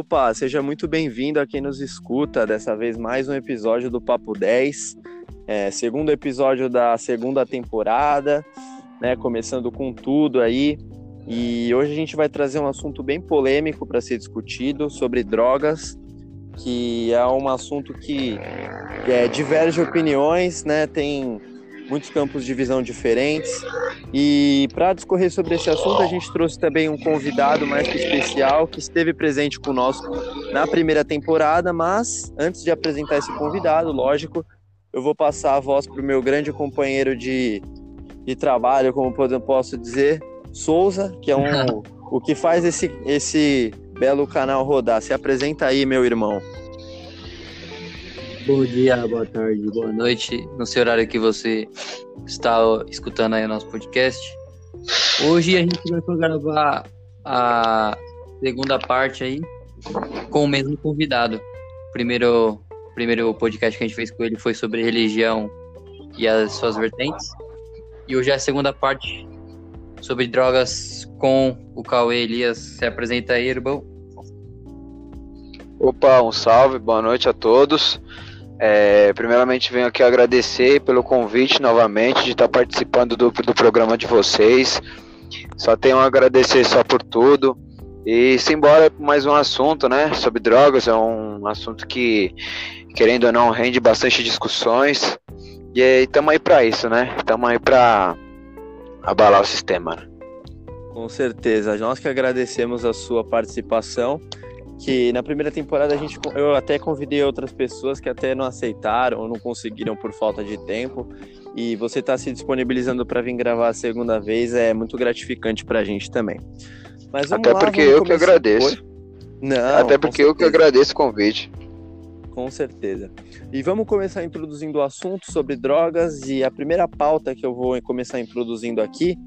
Opa, seja muito bem-vindo a quem nos escuta. Dessa vez, mais um episódio do Papo 10, é, segundo episódio da segunda temporada, né? Começando com tudo aí. E hoje a gente vai trazer um assunto bem polêmico para ser discutido sobre drogas, que é um assunto que, é, diverge opiniões, né? Tem muitos campos de visão diferentes. E para discorrer sobre esse assunto, a gente trouxe também um convidado mais que especial que esteve presente conosco na primeira temporada. Mas antes de apresentar esse convidado, lógico, eu vou passar a voz para o meu grande companheiro de, de trabalho, como posso dizer, Souza, que é um, o que faz esse, esse belo canal rodar. Se apresenta aí, meu irmão. Bom dia, boa tarde, boa noite, no seu horário que você está escutando aí o nosso podcast. Hoje a gente vai gravar a segunda parte aí com o mesmo convidado. Primeiro, primeiro podcast que a gente fez com ele foi sobre religião e as suas vertentes. E hoje é a segunda parte sobre drogas com o Cauê Elias. Se apresenta aí, irmão. Opa, um salve, boa noite a todos. É, primeiramente venho aqui agradecer pelo convite novamente de estar participando do, do programa de vocês. Só tenho a agradecer só por tudo. E simbora mais um assunto, né? Sobre drogas. É um assunto que, querendo ou não, rende bastante discussões. E estamos aí para isso, né? Estamos aí para abalar o sistema. Né? Com certeza. Nós que agradecemos a sua participação que na primeira temporada a gente eu até convidei outras pessoas que até não aceitaram ou não conseguiram por falta de tempo e você está se disponibilizando para vir gravar a segunda vez é muito gratificante para a gente também. Mas até lá, porque eu que agradeço. Não, até porque eu que agradeço o convite. Com certeza. E vamos começar introduzindo o assunto sobre drogas e a primeira pauta que eu vou começar introduzindo aqui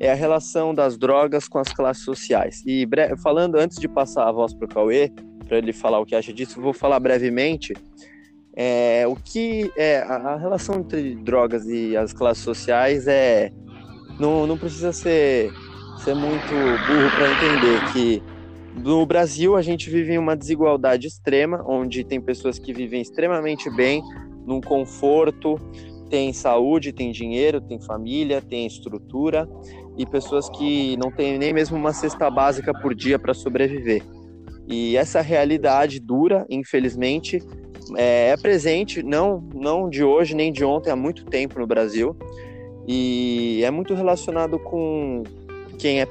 é a relação das drogas com as classes sociais. E falando antes de passar a voz para o Cauê, para ele falar o que acha disso, vou falar brevemente é, o que é a, relação entre drogas e as classes sociais é não, não precisa ser, ser muito burro para entender que no Brasil a gente vive em uma desigualdade extrema, onde tem pessoas que vivem extremamente bem, num conforto, tem saúde, tem dinheiro, tem família, tem estrutura, e pessoas que não têm nem mesmo uma cesta básica por dia para sobreviver. E essa realidade dura, infelizmente, é, é, presente não não de hoje nem de ontem há muito tempo no Brasil e é muito relacionado com quem é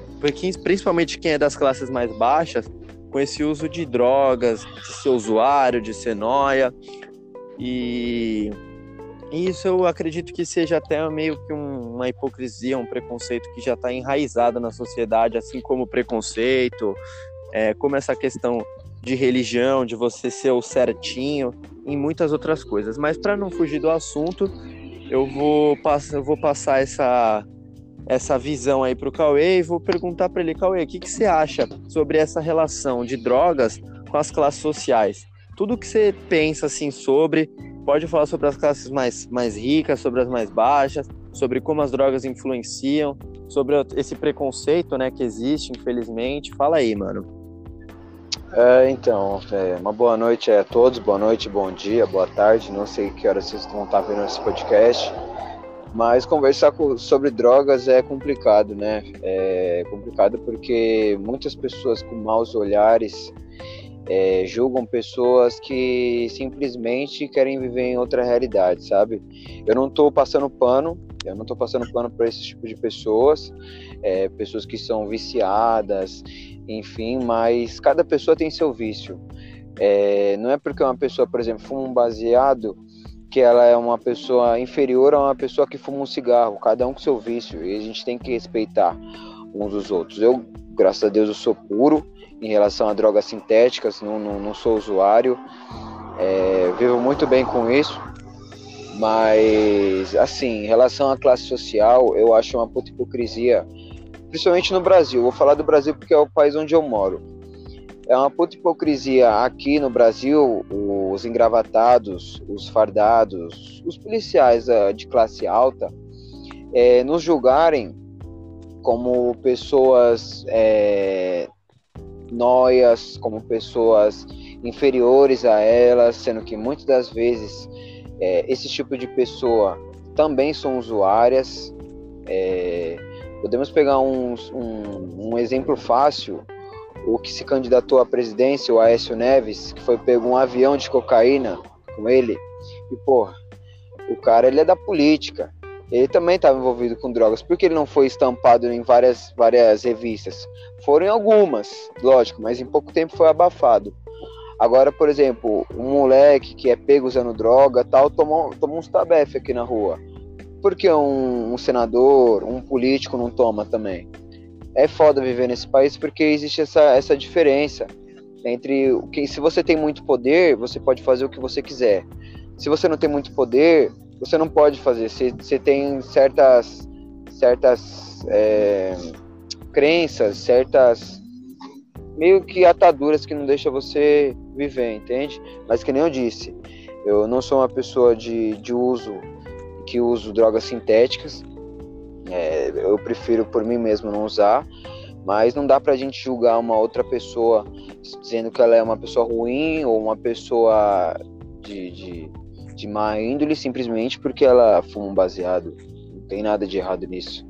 principalmente quem é das classes mais baixas com esse uso de drogas, de ser usuário, de ser noia e e isso eu acredito que seja até meio que um, uma hipocrisia, um preconceito que já está enraizado na sociedade, assim como o preconceito, é, como essa questão de religião, de você ser o certinho, e muitas outras coisas. Mas para não fugir do assunto, eu vou, pass eu vou passar essa, essa visão aí para o Cauê e vou perguntar para ele, Cauê, o que, que você acha sobre essa relação de drogas com as classes sociais? Tudo que você pensa assim sobre pode falar sobre as classes mais, mais ricas, sobre as mais baixas, sobre como as drogas influenciam, sobre esse preconceito né, que existe, infelizmente. Fala aí, mano. É, então, é, uma boa noite a todos, boa noite, bom dia, boa tarde. Não sei que horas vocês vão estar vendo esse podcast, mas conversar com, sobre drogas é complicado, né? É complicado porque muitas pessoas com maus olhares é, julgam pessoas que simplesmente querem viver em outra realidade, sabe? Eu não estou passando pano, eu não estou passando pano para esse tipo de pessoas, é, pessoas que são viciadas, enfim, mas cada pessoa tem seu vício. É, não é porque uma pessoa, por exemplo, fuma um baseado que ela é uma pessoa inferior a uma pessoa que fuma um cigarro, cada um com seu vício, e a gente tem que respeitar uns dos outros. Eu, graças a Deus, eu sou puro, em relação a drogas sintéticas, não, não, não sou usuário, é, vivo muito bem com isso, mas assim, em relação à classe social, eu acho uma puta hipocrisia, principalmente no Brasil, vou falar do Brasil porque é o país onde eu moro. É uma puta hipocrisia aqui no Brasil, os engravatados, os fardados, os policiais uh, de classe alta, é, nos julgarem como pessoas é, noias, como pessoas inferiores a elas, sendo que muitas das vezes é, esse tipo de pessoa também são usuárias. É, podemos pegar um, um, exemplo fácil, o que se candidatou à presidência, o Aécio Neves, que foi pego um avião de cocaína com ele, e porra, o cara ele é da política, ele também estava envolvido com drogas. Por que ele não foi estampado em várias, várias revistas? Foram algumas, lógico, mas em pouco tempo foi abafado. Agora, por exemplo, um moleque que é pego usando droga tal, tomou, tomou uns tabef aqui na rua. Por que um, um senador, um político não toma também? É foda viver nesse país porque existe essa, essa diferença entre que se você tem muito poder, você pode fazer o que você quiser. Se você não tem muito poder, você não pode fazer. Você, você tem certas, certas é, crenças, certas meio que ataduras que não deixa você viver, entende? Mas que nem eu disse, eu não sou uma pessoa de, de uso que uso drogas sintéticas. É, eu prefiro por mim mesmo não usar, mas não dá pra gente julgar uma outra pessoa dizendo que ela é uma pessoa ruim ou uma pessoa de, de de má índole simplesmente porque ela fuma um baseado. Não tem nada de errado nisso.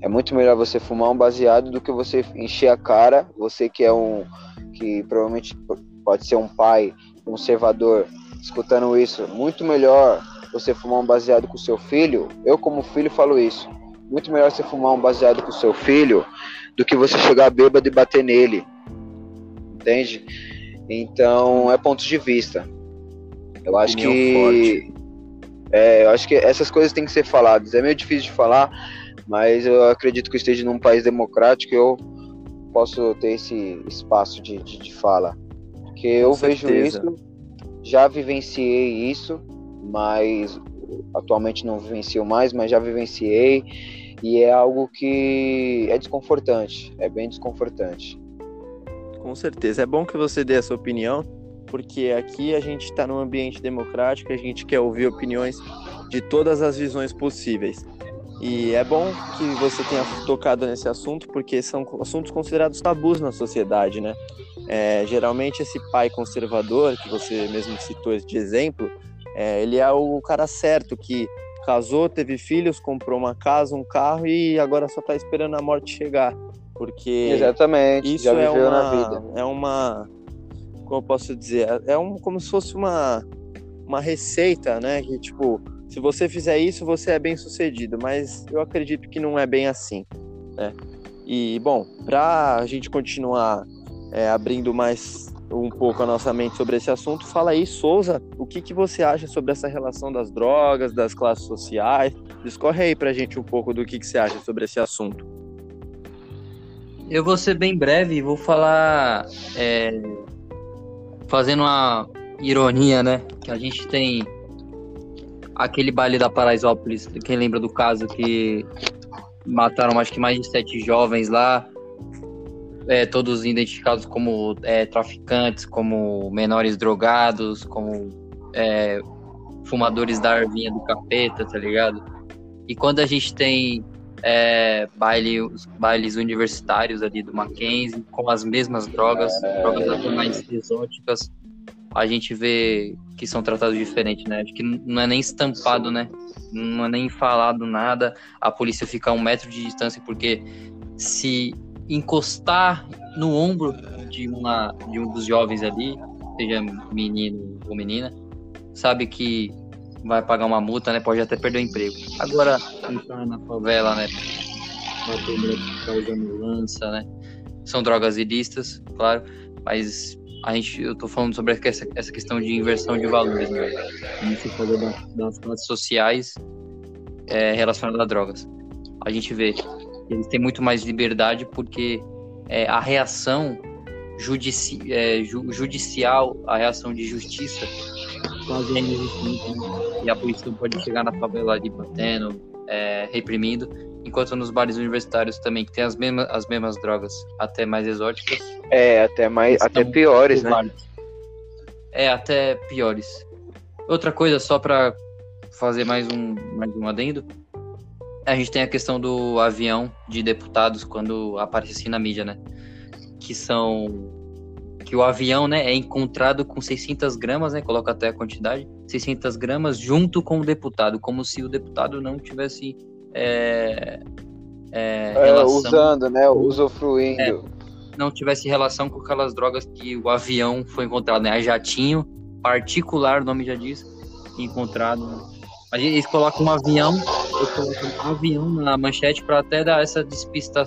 É muito melhor você fumar um baseado do que você encher a cara, você que é um que provavelmente pode ser um pai conservador escutando isso, muito melhor você fumar um baseado com seu filho. Eu como filho falo isso. Muito melhor você fumar um baseado com seu filho do que você chegar bêbado e bater nele. Entende? Então, é ponto de vista. Eu acho que. É, eu acho que essas coisas têm que ser faladas. É meio difícil de falar, mas eu acredito que eu esteja num país democrático eu posso ter esse espaço de, de, de fala. Porque eu vejo isso, já vivenciei isso, mas atualmente não vivencio mais, mas já vivenciei e é algo que é desconfortante, é bem desconfortante. Com certeza. É bom que você dê a sua opinião, porque aqui a gente está num ambiente democrático, a gente quer ouvir opiniões de todas as visões possíveis. E é bom que você tenha tocado nesse assunto, porque são assuntos considerados tabus na sociedade, né? É, geralmente esse pai conservador, que você mesmo citou de exemplo, é, ele é o cara certo, que casou, teve filhos, comprou uma casa, um carro e agora só está esperando a morte chegar. Porque Exatamente, isso é uma, é uma como eu posso dizer, é um, como se fosse uma, uma receita, né? Que tipo, se você fizer isso, você é bem sucedido, mas eu acredito que não é bem assim, né? E, bom, para a gente continuar é, abrindo mais um pouco a nossa mente sobre esse assunto, fala aí, Souza, o que, que você acha sobre essa relação das drogas, das classes sociais? Discorre aí pra gente um pouco do que, que você acha sobre esse assunto. Eu vou ser bem breve e vou falar é, fazendo uma ironia, né? Que a gente tem aquele baile da Paraisópolis, quem lembra do caso que mataram acho que mais de sete jovens lá, é, todos identificados como é, traficantes, como menores drogados, como é, fumadores da arvinha do capeta, tá ligado? E quando a gente tem é, baile, bailes universitários ali do Mackenzie, com as mesmas drogas, drogas até mais exóticas, a gente vê que são tratados diferente, né? Acho que não é nem estampado, né? Não é nem falado nada, a polícia fica a um metro de distância, porque se encostar no ombro de, uma, de um dos jovens ali, seja menino ou menina, sabe que vai pagar uma multa, né? Pode até perder o emprego. Agora, entrar na favela, né? Que tá lança, né? São drogas ilícitas, claro, mas a gente, eu tô falando sobre essa, essa questão de inversão de valores, né? A gente falou das, classes sociais é, relacionadas a drogas. A gente vê que eles têm muito mais liberdade porque é, a reação judici, é, ju, judicial, a reação de justiça quase é inexistente? E a polícia não pode chegar na favela ali batendo, é, reprimindo, enquanto nos bares universitários também, que tem as mesmas, as mesmas drogas, até mais exóticas. É, até mais, até piores, né? Bares. É, até piores. Outra coisa, só para fazer mais um, mais um adendo, a gente tem a questão do avião de deputados quando aparece assim na mídia, né? que são que o avião, né, é encontrado com 600 gramas, né, coloca até a quantidade, 600 gramas junto com o deputado, como se o deputado não tivesse é, é, é, usando, né, usufruindo. É, não tivesse relação com aquelas drogas que o avião foi encontrado, né, a jatinho particular, o nome já diz, encontrado. Né? Eles colocam um avião, colocam um avião na manchete para até dar essa despista,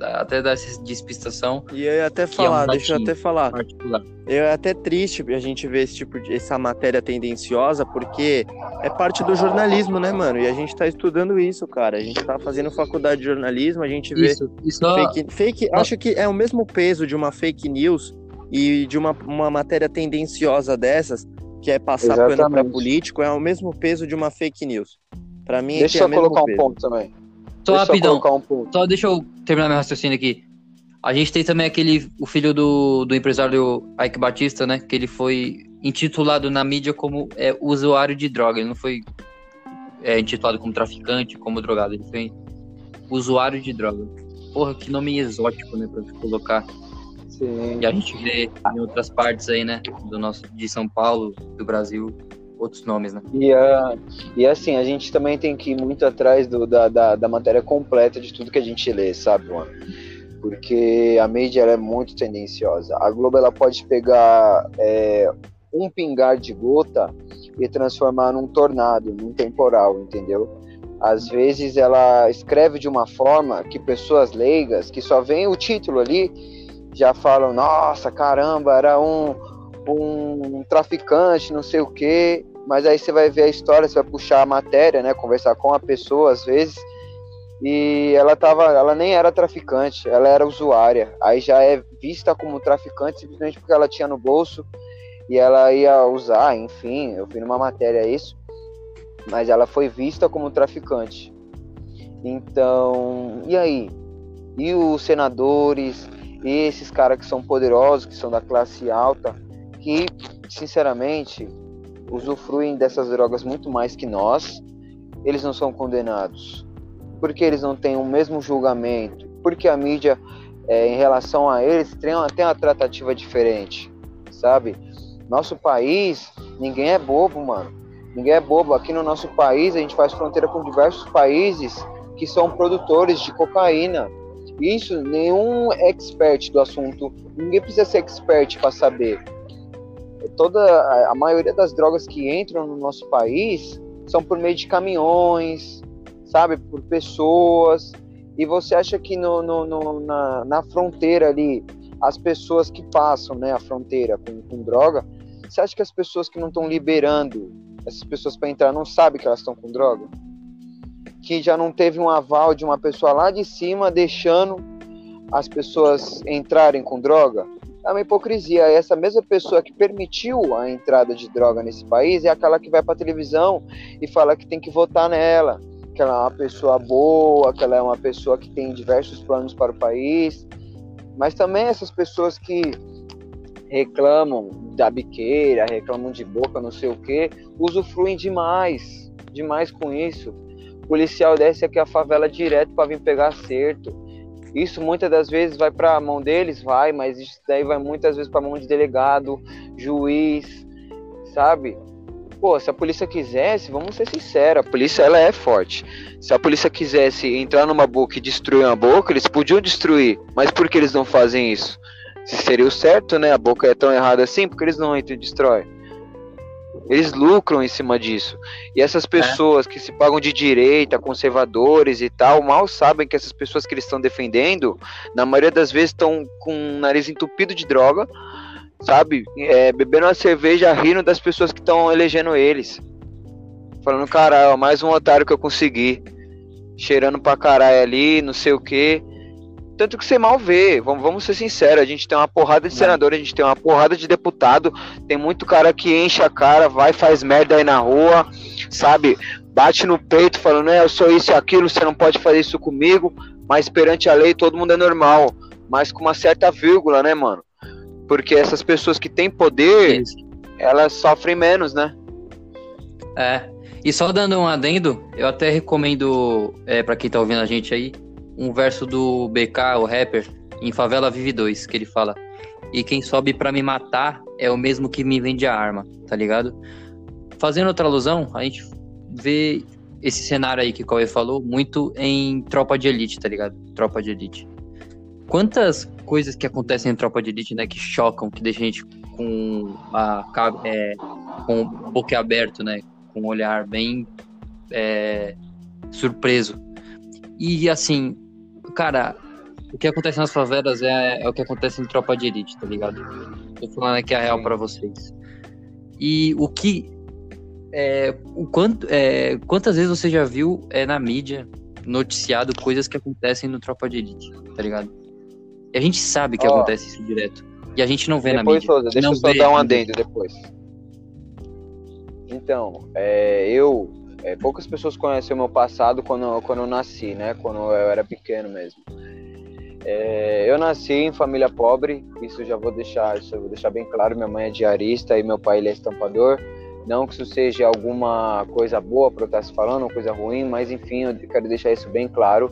até dar essa despistação. E eu ia até falar, é um deixa eu até falar. Particular. É até triste a gente ver esse tipo de essa matéria tendenciosa, porque é parte do jornalismo, né, mano? E a gente tá estudando isso, cara. A gente tá fazendo faculdade de jornalismo, a gente vê isso, isso fake, fake acho que é o mesmo peso de uma fake news e de uma, uma matéria tendenciosa dessas que é passar Exatamente. pano para político, é o mesmo peso de uma fake news. Para mim, deixa é eu colocar peso. um ponto também. Só deixa rapidão. Um. Só deixa eu terminar meu raciocínio aqui. A gente tem também aquele, o filho do, do empresário Ike Batista, né? Que ele foi intitulado na mídia como é, usuário de droga. Ele não foi é, intitulado como traficante, como drogado. Ele foi usuário de droga. Porra, que nome exótico, né? Pra colocar. Sim. E a gente vê em outras partes aí, né? Do nosso, de São Paulo, do Brasil, outros nomes, né? E, uh, e assim, a gente também tem que ir muito atrás do, da, da, da matéria completa de tudo que a gente lê, sabe, mano? Porque a mídia é muito tendenciosa. A Globo ela pode pegar é, um pingar de gota e transformar num tornado, num temporal, entendeu? Às vezes ela escreve de uma forma que pessoas leigas, que só veem o título ali, já falam, nossa, caramba, era um, um traficante, não sei o quê. Mas aí você vai ver a história, você vai puxar a matéria, né? Conversar com a pessoa às vezes. E ela tava, ela nem era traficante, ela era usuária. Aí já é vista como traficante simplesmente porque ela tinha no bolso e ela ia usar, enfim, eu vi numa matéria isso. Mas ela foi vista como traficante. Então, e aí? E os senadores, e esses caras que são poderosos, que são da classe alta, que, sinceramente, usufruem dessas drogas muito mais que nós, eles não são condenados. Porque eles não têm o mesmo julgamento. Porque a mídia, é, em relação a eles, tem uma, tem uma tratativa diferente, sabe? Nosso país, ninguém é bobo, mano. Ninguém é bobo. Aqui no nosso país, a gente faz fronteira com diversos países que são produtores de cocaína isso, nenhum expert do assunto, ninguém precisa ser expert para saber. Toda a maioria das drogas que entram no nosso país são por meio de caminhões, sabe, por pessoas. E você acha que no, no, no na, na, fronteira ali, as pessoas que passam, né, a fronteira com, com droga, você acha que as pessoas que não estão liberando essas pessoas para entrar não sabem que elas estão com droga? que já não teve um aval de uma pessoa lá de cima deixando as pessoas entrarem com droga? É uma hipocrisia. Essa mesma pessoa que permitiu a entrada de droga nesse país é aquela que vai para televisão e fala que tem que votar nela, que ela é uma pessoa boa, que ela é uma pessoa que tem diversos planos para o país. Mas também essas pessoas que reclamam da biqueira, reclamam de boca, não sei o que, usufruem demais, demais com isso. O policial desce aqui a favela direto para vir pegar acerto. Isso muitas das vezes vai para a mão deles, vai, mas isso daí vai muitas vezes para mão de delegado, juiz, sabe? Pô, se a polícia quisesse, vamos ser sinceros, a polícia ela é forte. Se a polícia quisesse entrar numa boca e destruir uma boca, eles podiam destruir. Mas por que eles não fazem isso? Se seria o certo, né? A boca é tão errada assim, porque eles não entram e destroem. Eles lucram em cima disso. E essas pessoas é. que se pagam de direita, conservadores e tal, mal sabem que essas pessoas que eles estão defendendo, na maioria das vezes estão com o nariz entupido de droga, sabe? É, bebendo uma cerveja, rindo das pessoas que estão elegendo eles. Falando, caralho, mais um otário que eu consegui. Cheirando pra caralho ali, não sei o que. Tanto que você mal vê, vamos, vamos ser sinceros, a gente tem uma porrada de senador, a gente tem uma porrada de deputado, tem muito cara que enche a cara, vai, faz merda aí na rua, sabe? Bate no peito falando, é, eu sou isso e aquilo, você não pode fazer isso comigo, mas perante a lei todo mundo é normal, mas com uma certa vírgula, né, mano? Porque essas pessoas que têm poder, isso. elas sofrem menos, né? É. E só dando um adendo, eu até recomendo é, para quem tá ouvindo a gente aí, um verso do BK, o rapper, Em Favela Vive Dois, que ele fala. E quem sobe para me matar é o mesmo que me vende a arma, tá ligado? Fazendo outra alusão, a gente vê esse cenário aí que o Cauê falou muito em Tropa de Elite, tá ligado? Tropa de Elite. Quantas coisas que acontecem em Tropa de Elite, né, que chocam, que deixam a gente com a é, com o boca aberto, né, com um olhar bem é, surpreso. E assim, cara, o que acontece nas favelas é, é, o que acontece em Tropa de Elite, tá ligado? Tô falando aqui a real para vocês. E o que é, o quanto, é, quantas vezes você já viu é, na mídia noticiado coisas que acontecem no Tropa de Elite, tá ligado? E a gente sabe que oh, acontece isso direto. E a gente não vê na mídia. Toda, deixa eu só dar um adendo depois. Então, é, eu. É, poucas pessoas conhecem o meu passado quando, quando eu nasci, né? Quando eu era pequeno mesmo. É, eu nasci em família pobre, isso já vou deixar, isso vou deixar bem claro. Minha mãe é diarista e meu pai ele é estampador. Não que isso seja alguma coisa boa para eu estar se falando, coisa ruim, mas enfim, eu quero deixar isso bem claro.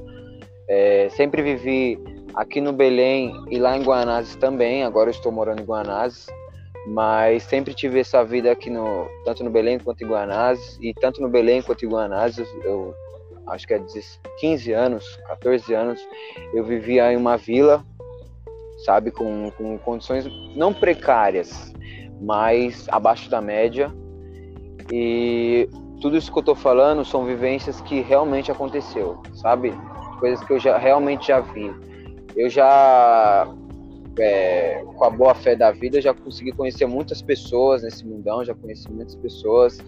É, sempre vivi aqui no Belém e lá em Guanazes também. Agora eu estou morando em Guanazes, mas sempre tive essa vida aqui no tanto no Belém quanto em Guanazes e tanto no Belém quanto em Guanazes eu acho que é 15 anos, 14 anos, eu vivia em uma vila, sabe, com, com condições não precárias, mas abaixo da média e tudo isso que eu tô falando são vivências que realmente aconteceu, sabe? Coisas que eu já realmente já vi. Eu já é, com a boa fé da vida, já consegui conhecer muitas pessoas nesse mundão, já conheci muitas pessoas,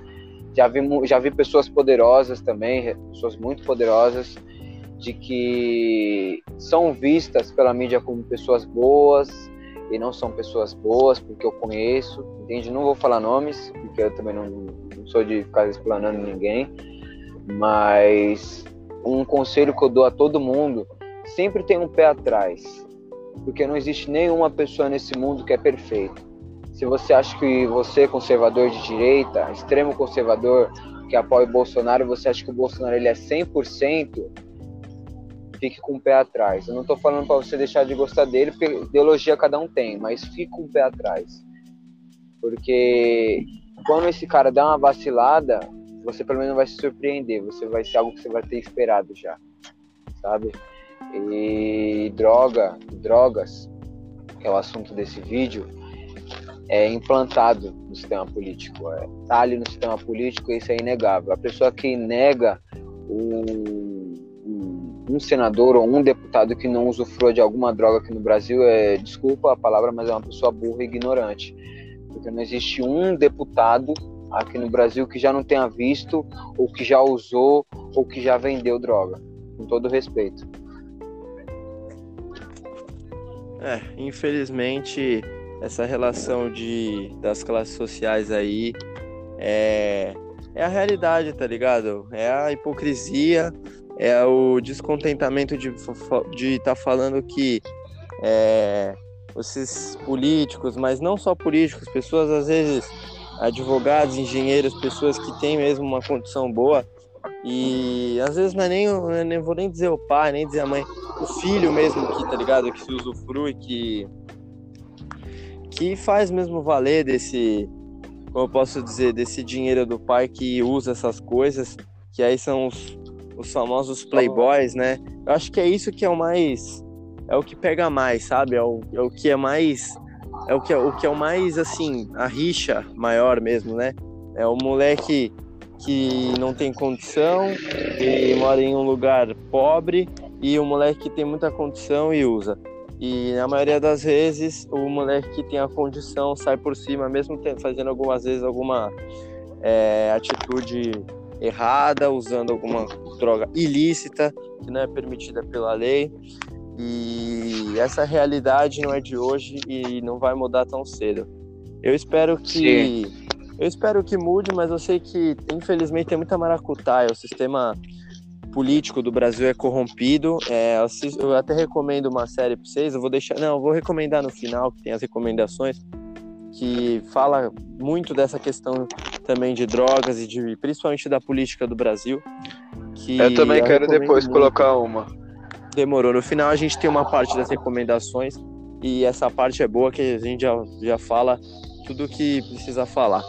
já vi, já vi pessoas poderosas também, pessoas muito poderosas, de que são vistas pela mídia como pessoas boas e não são pessoas boas, porque eu conheço, entende? Não vou falar nomes, porque eu também não, não sou de ficar explanando ninguém, mas um conselho que eu dou a todo mundo, sempre tem um pé atrás, porque não existe nenhuma pessoa nesse mundo que é perfeita. Se você acha que você é conservador de direita, extremo conservador, que apoia o Bolsonaro, você acha que o Bolsonaro ele é 100%, fique com o pé atrás. Eu não estou falando para você deixar de gostar dele, porque ideologia cada um tem, mas fique com o pé atrás. Porque quando esse cara dá uma vacilada, você pelo menos vai se surpreender, você vai ser algo que você vai ter esperado já, sabe? E droga, drogas, que é o assunto desse vídeo, é implantado no sistema político. É, tá ali no sistema político, isso é inegável. A pessoa que nega um, um, um senador ou um deputado que não usufrua de alguma droga aqui no Brasil é, desculpa a palavra, mas é uma pessoa burra e ignorante porque não existe um deputado aqui no Brasil que já não tenha visto, ou que já usou, ou que já vendeu droga. Com todo respeito. É, infelizmente, essa relação de, das classes sociais aí é, é a realidade, tá ligado? É a hipocrisia, é o descontentamento de estar de tá falando que é, esses políticos, mas não só políticos, pessoas às vezes advogados, engenheiros, pessoas que têm mesmo uma condição boa e às vezes não é nem, é vou nem dizer o pai, nem dizer a mãe, o filho mesmo que, tá ligado, que se usufrui, que que faz mesmo valer desse, como eu posso dizer, desse dinheiro do pai que usa essas coisas, que aí são os, os famosos playboys, né? Eu acho que é isso que é o mais é o que pega mais, sabe? É o, é o que é mais. É o que é, o que é o mais, assim, a rixa maior mesmo, né? É o moleque que não tem condição e mora em um lugar pobre e o moleque que tem muita condição e usa. E na maioria das vezes o moleque que tem a condição sai por cima, mesmo fazendo algumas vezes alguma é, atitude errada, usando alguma droga ilícita que não é permitida pela lei. E essa realidade não é de hoje e não vai mudar tão cedo. Eu espero que Sim. Eu espero que mude, mas eu sei que infelizmente tem muita maracutaia. O sistema político do Brasil é corrompido. É, eu até recomendo uma série para vocês. Eu vou deixar, não, eu vou recomendar no final que tem as recomendações que fala muito dessa questão também de drogas e de principalmente da política do Brasil. eu também eu quero depois muito. colocar uma. Demorou. No final a gente tem uma parte das recomendações e essa parte é boa que a gente já, já fala tudo que precisa falar.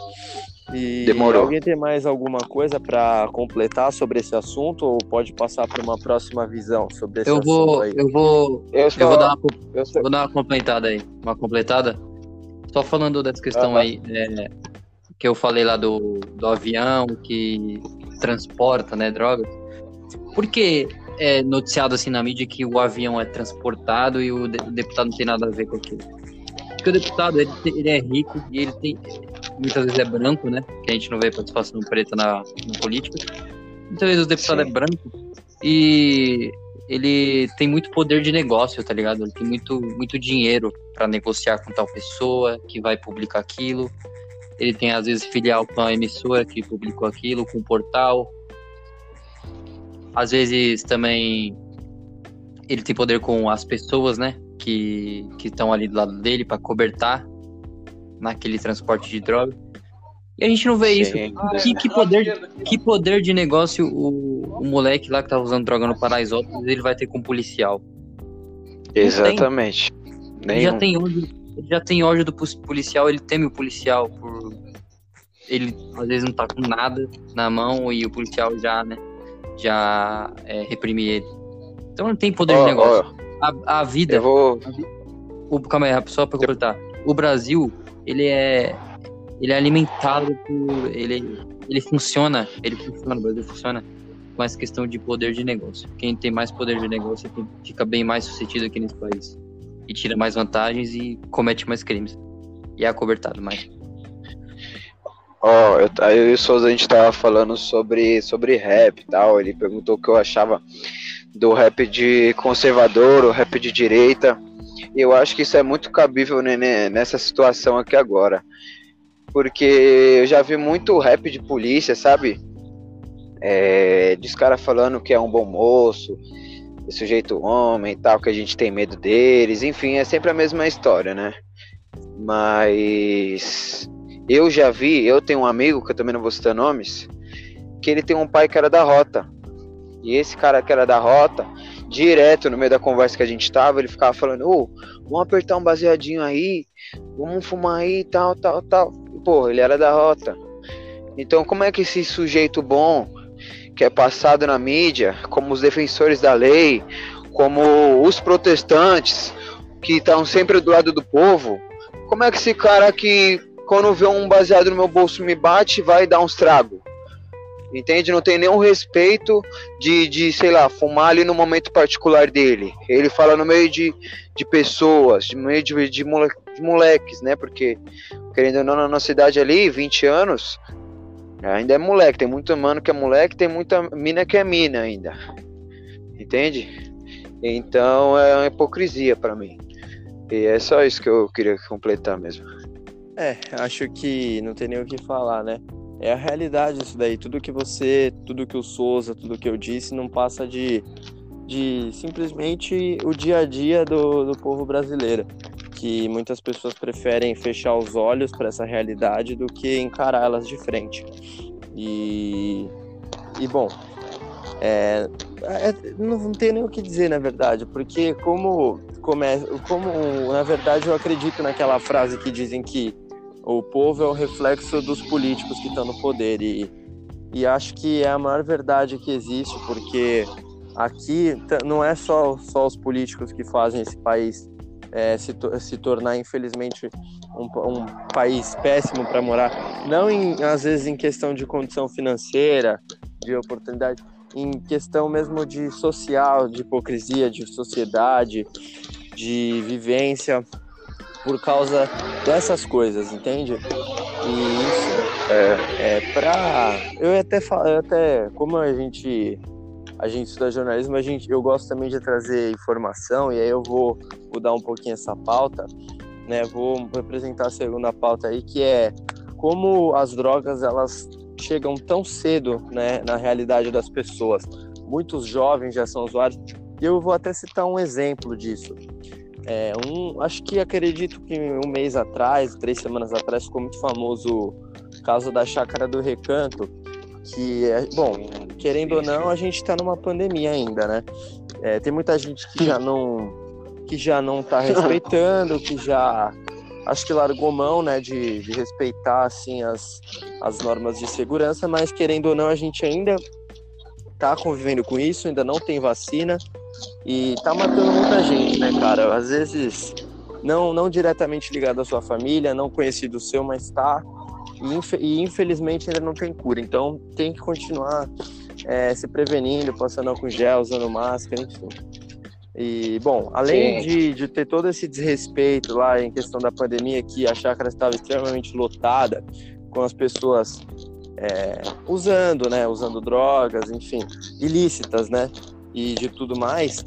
E Demorou. alguém tem mais alguma coisa para completar sobre esse assunto ou pode passar para uma próxima visão sobre esse Eu assunto vou, aí? eu vou, Eu, eu só, vou dar uma, eu só- vou dar uma completada aí, uma completada. Só falando dessa questão Aham. aí, é, que eu falei lá do, do avião que transporta, né, drogas. Por que é noticiado assim na mídia que o avião é transportado e o deputado não tem nada a ver com aquilo? Porque o deputado, ele, ele é rico e ele tem, muitas vezes é branco, né, que a gente não vê participação preta na, na política. Muitas vezes o deputado Sim. é branco e ele tem muito poder de negócio, tá ligado? Ele tem muito, muito dinheiro para negociar com tal pessoa que vai publicar aquilo. Ele tem, às vezes, filial com a emissora que publicou aquilo, com o portal. Às vezes também ele tem poder com as pessoas, né? Que estão ali do lado dele para cobertar naquele transporte de droga. E a gente não vê isso. Sim. Que, que poder, que poder de negócio o, o moleque lá que tá usando droga no Paraisópolis ele vai ter com o policial? Exatamente. Ele já tem ódio, ele já tem ódio do policial, ele teme o policial por ele às vezes não tá com nada na mão e o policial já, né, já é, reprime ele. Então não tem poder Ó, de negócio. A, a vida, eu vou. o, calma aí, só pra completar. O Brasil, ele é ele é alimentado por ele ele funciona, ele funciona, o Brasil funciona com essa questão de poder de negócio. Quem tem mais poder de negócio é fica bem mais sucedido aqui nesse país e tira mais vantagens e comete mais crimes. E é acobertado mais. Ó, eu, aí eu e o Souza a gente tava falando sobre, sobre rap e tal. Ele perguntou o que eu achava do rap de conservador, o rap de direita. E eu acho que isso é muito cabível nessa situação aqui agora. Porque eu já vi muito rap de polícia, sabe? É, dos caras falando que é um bom moço, sujeito homem e tal, que a gente tem medo deles. Enfim, é sempre a mesma história, né? Mas eu já vi, eu tenho um amigo, que eu também não vou citar nomes, que ele tem um pai que era da rota. E esse cara que era da rota, direto no meio da conversa que a gente tava, ele ficava falando, ô, vamos apertar um baseadinho aí, vamos fumar aí, tal, tal, tal. Pô, ele era da rota. Então como é que esse sujeito bom, que é passado na mídia, como os defensores da lei, como os protestantes, que estão sempre do lado do povo, como é que esse cara que quando vê um baseado no meu bolso me bate, vai dar uns tragos. Entende? Não tem nenhum respeito de, de, sei lá, fumar ali no momento particular dele. Ele fala no meio de, de pessoas, de meio de, de, mole, de moleques, né? Porque, querendo ou não, na nossa idade ali, 20 anos, ainda é moleque. Tem muito mano que é moleque, tem muita mina que é mina ainda. Entende? Então é uma hipocrisia para mim. E é só isso que eu queria completar mesmo. É, acho que não tem nem o que falar, né? É a realidade isso daí. Tudo que você, tudo que o Souza, tudo que eu disse não passa de, de simplesmente o dia a dia do, do povo brasileiro. Que muitas pessoas preferem fechar os olhos para essa realidade do que encará-las de frente. E, e bom, é, é, não, tem nem o que dizer, na verdade, porque como, como, é, como, na verdade, eu acredito naquela frase que dizem que o povo é o reflexo dos políticos que estão no poder e, e acho que é a maior verdade que existe, porque aqui não é só, só os políticos que fazem esse país é, se, se tornar, infelizmente, um, um país péssimo para morar, não em, às vezes em questão de condição financeira, de oportunidade, em questão mesmo de social, de hipocrisia, de sociedade, de vivência, por causa dessas coisas, entende? E isso é, é para eu até eu até como a gente a gente estuda jornalismo, a gente eu gosto também de trazer informação e aí eu vou mudar um pouquinho essa pauta, né? Vou apresentar a segunda pauta aí que é como as drogas elas chegam tão cedo, né, na realidade das pessoas. Muitos jovens já são usuários. E eu vou até citar um exemplo disso. É, um, acho que acredito que um mês atrás, três semanas atrás, ficou muito famoso o caso da Chácara do Recanto, que é, bom, querendo ou não, a gente está numa pandemia ainda, né? É, tem muita gente que já não que já não está respeitando, que já acho que largou mão, né, de, de respeitar assim as, as normas de segurança, mas querendo ou não a gente ainda está convivendo com isso, ainda não tem vacina e está matando muita gente, né, cara? Às vezes não não diretamente ligado à sua família, não conhecido seu, mas e, e, infelizmente ainda não tem cura. Então tem que continuar é, se prevenindo, passando álcool gel, usando máscara, enfim. E, bom, além de, de ter todo esse desrespeito lá em questão da pandemia, que a chácara estava extremamente lotada, com as pessoas é, usando, né, usando drogas, enfim, ilícitas, né, e de tudo mais,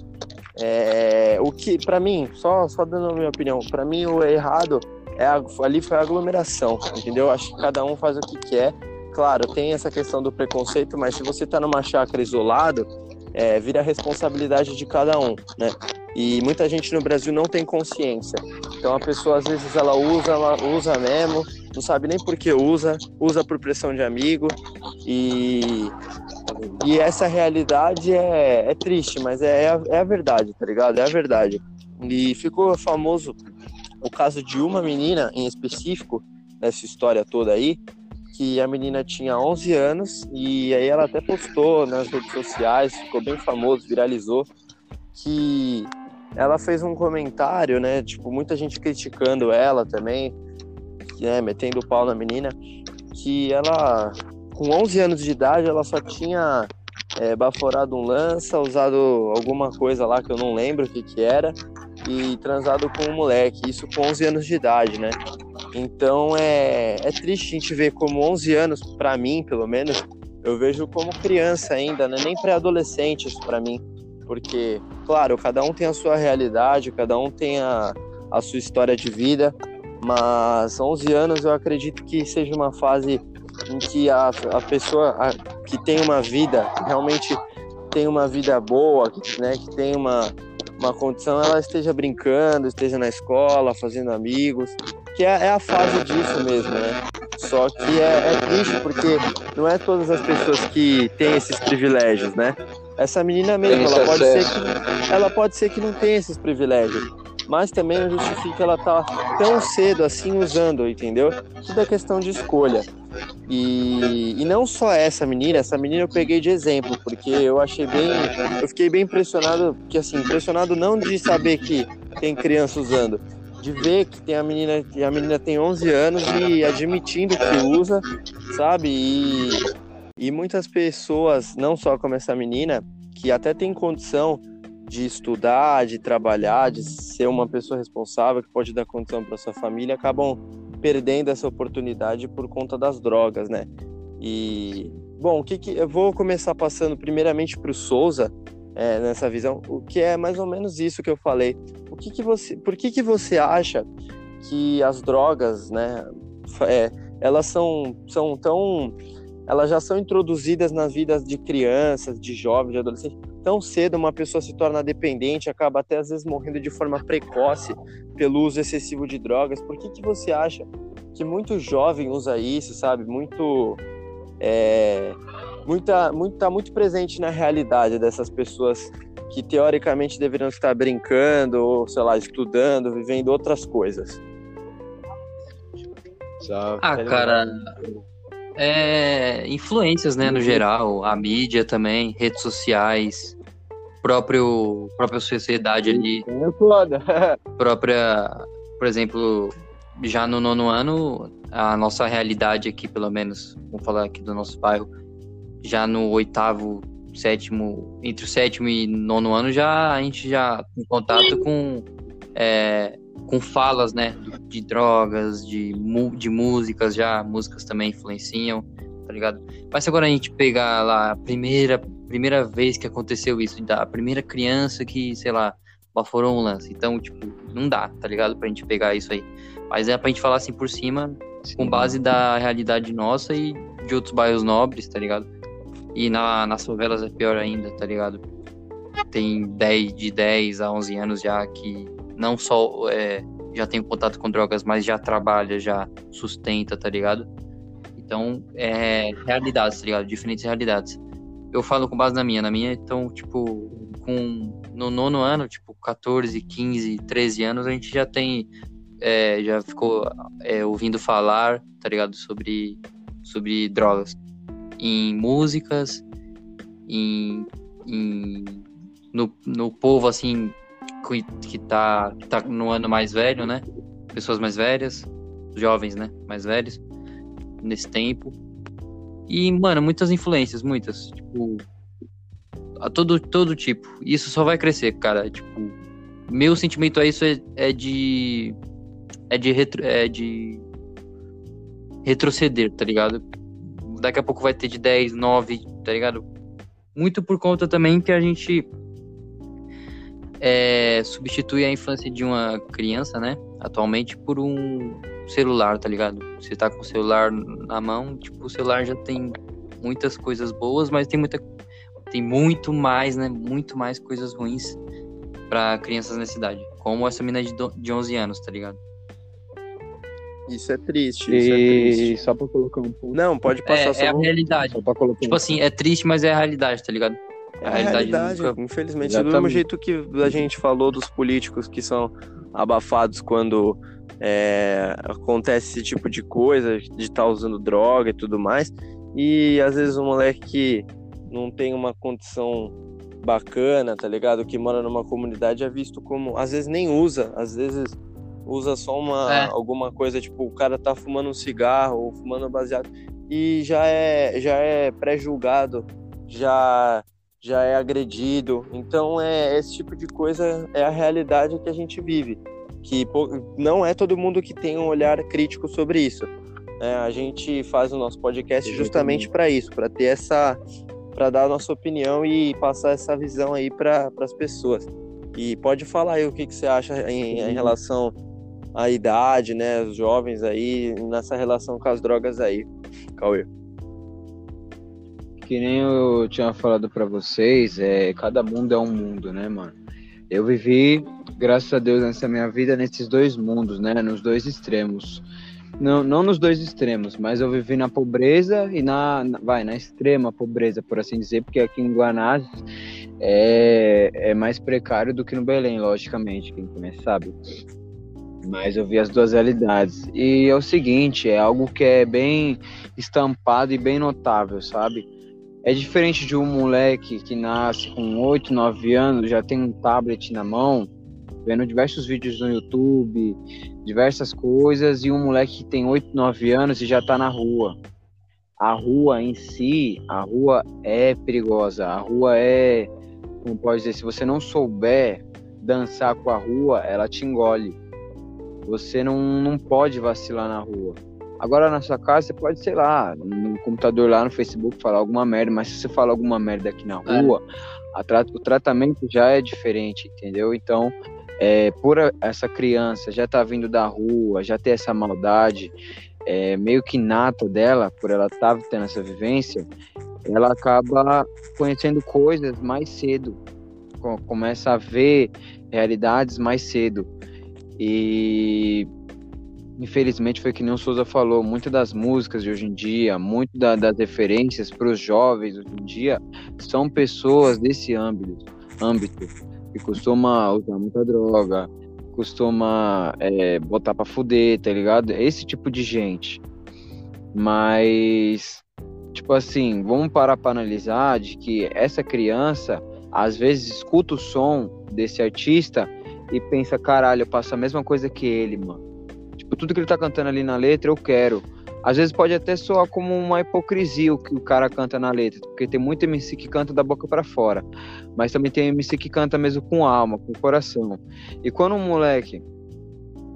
é, o que, para mim, só, só dando a minha opinião, para mim o errado é a, ali foi a aglomeração, entendeu? Acho que cada um faz o que quer. Claro, tem essa questão do preconceito, mas se você está numa chácara isolado, é, vira responsabilidade de cada um, né? E muita gente no Brasil não tem consciência. Então a pessoa às vezes ela usa, ela usa mesmo, não sabe nem por que usa, usa por pressão de amigo e e essa realidade é, é triste, mas é, é a, é a verdade, tá ligado? É a verdade. E ficou famoso o caso de uma menina em específico nessa história toda aí, que a menina tinha 11 anos e aí ela até postou nas redes sociais, ficou bem famoso, viralizou, que ela fez um comentário, né? Tipo, muita gente criticando ela também, né, metendo o pau na menina, que ela, com 11 anos de idade, ela só tinha é, baforado um lança, usado alguma coisa lá que eu não lembro o que que era, e transado com um moleque, isso com 11 anos de idade, né? Então é, é triste a gente ver como 11 anos, para mim, pelo menos, eu vejo como criança ainda, né? nem pré-adolescente isso para mim. Porque, claro, cada um tem a sua realidade, cada um tem a, a sua história de vida, mas 11 anos eu acredito que seja uma fase em que a, a pessoa a, que tem uma vida, realmente tem uma vida boa, né, que tem uma, uma condição, ela esteja brincando, esteja na escola, fazendo amigos, que é, é a fase disso mesmo, né? Só que é, é, triste porque não é todas as pessoas que têm esses privilégios, né? Essa menina mesmo, ela pode, ser que, ela pode ser que não tenha esses privilégios, mas também não justifica ela estar tá tão cedo assim usando, entendeu? Tudo é questão de escolha. E, e não só essa menina, essa menina eu peguei de exemplo, porque eu achei bem. Eu fiquei bem impressionado, que assim, impressionado não de saber que tem criança usando, de ver que tem a menina, que a menina tem 11 anos e admitindo que usa, sabe? E, e muitas pessoas, não só como essa menina, que até tem condição de estudar, de trabalhar, de ser uma pessoa responsável que pode dar condição para sua família, acabam perdendo essa oportunidade por conta das drogas, né? E bom, o que, que eu vou começar passando primeiramente para o Souza é, nessa visão, o que é mais ou menos isso que eu falei. O que, que você, por que que você acha que as drogas, né, é, elas são são tão elas já são introduzidas nas vidas de crianças, de jovens, de adolescentes. Tão cedo uma pessoa se torna dependente, acaba até às vezes morrendo de forma precoce pelo uso excessivo de drogas. Por que, que você acha que muito jovem usa isso, sabe? Muito. É, muita, muito, tá muito presente na realidade dessas pessoas que teoricamente deveriam estar brincando, ou sei lá, estudando, vivendo outras coisas. Ah, cara, é, influências, né, no geral, a mídia também, redes sociais, próprio própria sociedade ali, é foda. própria, por exemplo, já no nono ano, a nossa realidade aqui, pelo menos, vamos falar aqui do nosso bairro, já no oitavo, sétimo, entre o sétimo e nono ano, já a gente já tem contato com é, com falas, né, de drogas, de, de músicas, já músicas também influenciam, tá ligado? Mas se agora a gente pegar lá a primeira, primeira vez que aconteceu isso, da primeira criança que, sei lá, baforou um lance, então, tipo, não dá, tá ligado? Pra gente pegar isso aí. Mas é pra gente falar assim por cima, com base da realidade nossa e de outros bairros nobres, tá ligado? E na, nas favelas é pior ainda, tá ligado? Tem 10, de 10 a 11 anos já que não só é, já tem contato com drogas, mas já trabalha, já sustenta, tá ligado? Então, é realidades, tá ligado? Diferentes realidades. Eu falo com base na minha, na minha, então, tipo, com no nono ano, tipo 14, 15, 13 anos, a gente já tem, é, já ficou é, ouvindo falar, tá ligado, sobre, sobre drogas. Em músicas, em, em no, no povo, assim, que, tá, que tá no ano mais velho, né? Pessoas mais velhas, jovens, né? Mais velhos, nesse tempo. E, mano, muitas influências, muitas. Tipo, a todo, todo tipo. Isso só vai crescer, cara. Tipo, meu sentimento a isso é, é de. É de, retro, é de retroceder, tá ligado? Daqui a pouco vai ter de 10, 9, tá ligado? Muito por conta também que a gente é, substitui a infância de uma criança, né? Atualmente por um celular, tá ligado? Você tá com o celular na mão, tipo, o celular já tem muitas coisas boas, mas tem muita tem muito mais, né? Muito mais coisas ruins para crianças nessa idade. Como essa menina de, de 11 anos, tá ligado? Isso é triste. E isso é triste. só pra colocar um ponto. Não, pode passar É, só é a um- realidade. Só pra colocar Tipo assim, é triste, mas é a realidade, tá ligado? É a realidade, nunca- infelizmente. Do mesmo Exatamente. jeito que a gente falou dos políticos que são abafados quando é, acontece esse tipo de coisa, de estar usando droga e tudo mais. E às vezes um moleque que não tem uma condição bacana, tá ligado? Que mora numa comunidade é visto como. Às vezes nem usa, às vezes usa só uma É. alguma coisa, tipo, o cara tá fumando um cigarro ou fumando baseado e já é, já é pré-julgado, já já é agredido. Então é esse tipo de coisa é a realidade que a gente vive, que não é todo mundo que tem um olhar crítico sobre isso. É, a gente faz o nosso podcast justamente para isso, para ter essa, para dar a nossa opinião e passar essa visão aí para as pessoas. E pode falar aí o que, que você acha em, em relação à idade, né, os jovens aí nessa relação com as drogas aí, Cauê. Que nem eu tinha falado pra vocês, é, cada mundo é um mundo, né, mano? Eu vivi, graças a Deus, nessa minha vida, nesses dois mundos, né? Nos dois extremos. Não, não nos dois extremos, mas eu vivi na pobreza e na, na- vai, na extrema pobreza, por assim dizer, porque aqui em Guanás é, é mais precário do que no Belém, logicamente, quem conhece sabe. Mas eu vi as duas realidades. E é o seguinte, é algo que é bem estampado e bem notável, sabe? É diferente de um moleque que nasce com 8, 9 anos, já tem um tablet na mão, vendo diversos vídeos no YouTube, diversas coisas, e um moleque que tem 8, 9 anos e já tá na rua. A rua em si, a rua é perigosa, a rua é, como pode dizer, se você não souber dançar com a rua, ela te engole. Você não, não pode vacilar na rua. Agora na sua casa você pode, sei lá, no computador lá no Facebook falar alguma merda, mas se você falar alguma merda aqui na É. rua, a tra- o tratamento já é diferente, entendeu? Então, é, por a- essa criança já tá vindo da rua, já ter essa maldade é, meio que nata dela, por ela estar tá tendo essa vivência, ela acaba conhecendo coisas mais cedo, co- começa a ver realidades mais cedo. E infelizmente foi que nem o Souza falou, muitas das músicas de hoje em dia, muito da- das referências para os jovens hoje em dia são pessoas desse âmbito, âmbito que costuma usar muita droga, costuma é, botar pra fuder, tá ligado? Esse tipo de gente. Mas, tipo assim, vamos parar pra analisar de que essa criança às vezes escuta o som desse artista e pensa, caralho, eu faço a mesma coisa que ele, mano. Tipo, tudo que ele tá cantando ali na letra, eu quero. Às vezes pode até soar como uma hipocrisia o que o cara canta na letra, porque tem muito MC que canta da boca pra fora, mas também tem MC que canta mesmo com alma, com coração. E quando um moleque